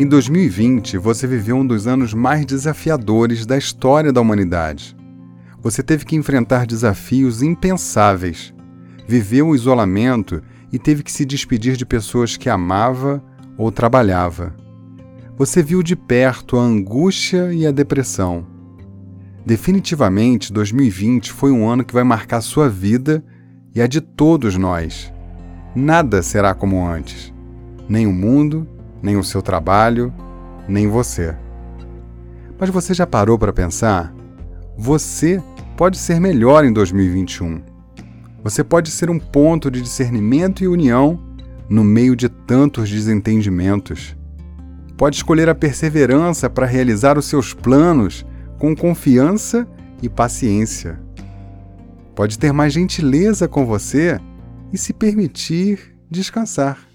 Em 2020, você viveu um dos anos mais desafiadores da história da humanidade. Você teve que enfrentar desafios impensáveis, viveu o isolamento e teve que se despedir de pessoas que amava ou trabalhava. Você viu de perto a angústia e a depressão. Definitivamente, 2020 foi um ano que vai marcar sua vida e a de todos nós. Nada será como antes. Nem o mundo, nem o seu trabalho, nem você. Mas você já parou para pensar? Você pode ser melhor em 2021. Você pode ser um ponto de discernimento e união no meio de tantos desentendimentos pode escolher a perseverança para realizar os seus planos com confiança e paciência. Pode ter mais gentileza com você e se permitir descansar.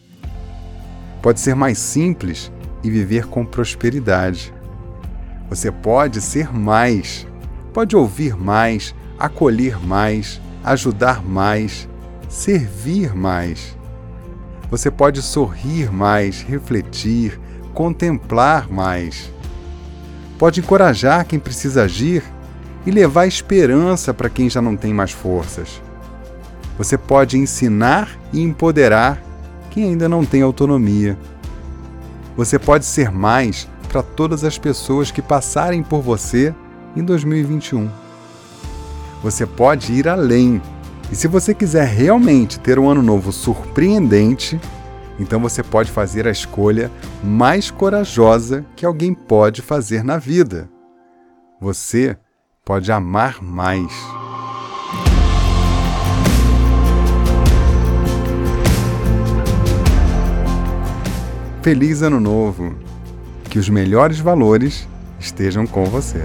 Pode ser mais simples e viver com prosperidade. Você pode ser mais, pode ouvir mais, acolher mais, ajudar mais, servir mais. Você pode sorrir mais, refletir, contemplar mais. Pode encorajar quem precisa agir e levar esperança para quem já não tem mais forças. Você pode ensinar e empoderar quem ainda não tem autonomia. Você pode ser mais para todas as pessoas que passarem por você em 2021. Você pode ir além. E se você quiser realmente ter um ano novo surpreendente, então você pode fazer a escolha mais corajosa que alguém pode fazer na vida. Você pode amar mais. Feliz Ano Novo! Que os melhores valores estejam com você.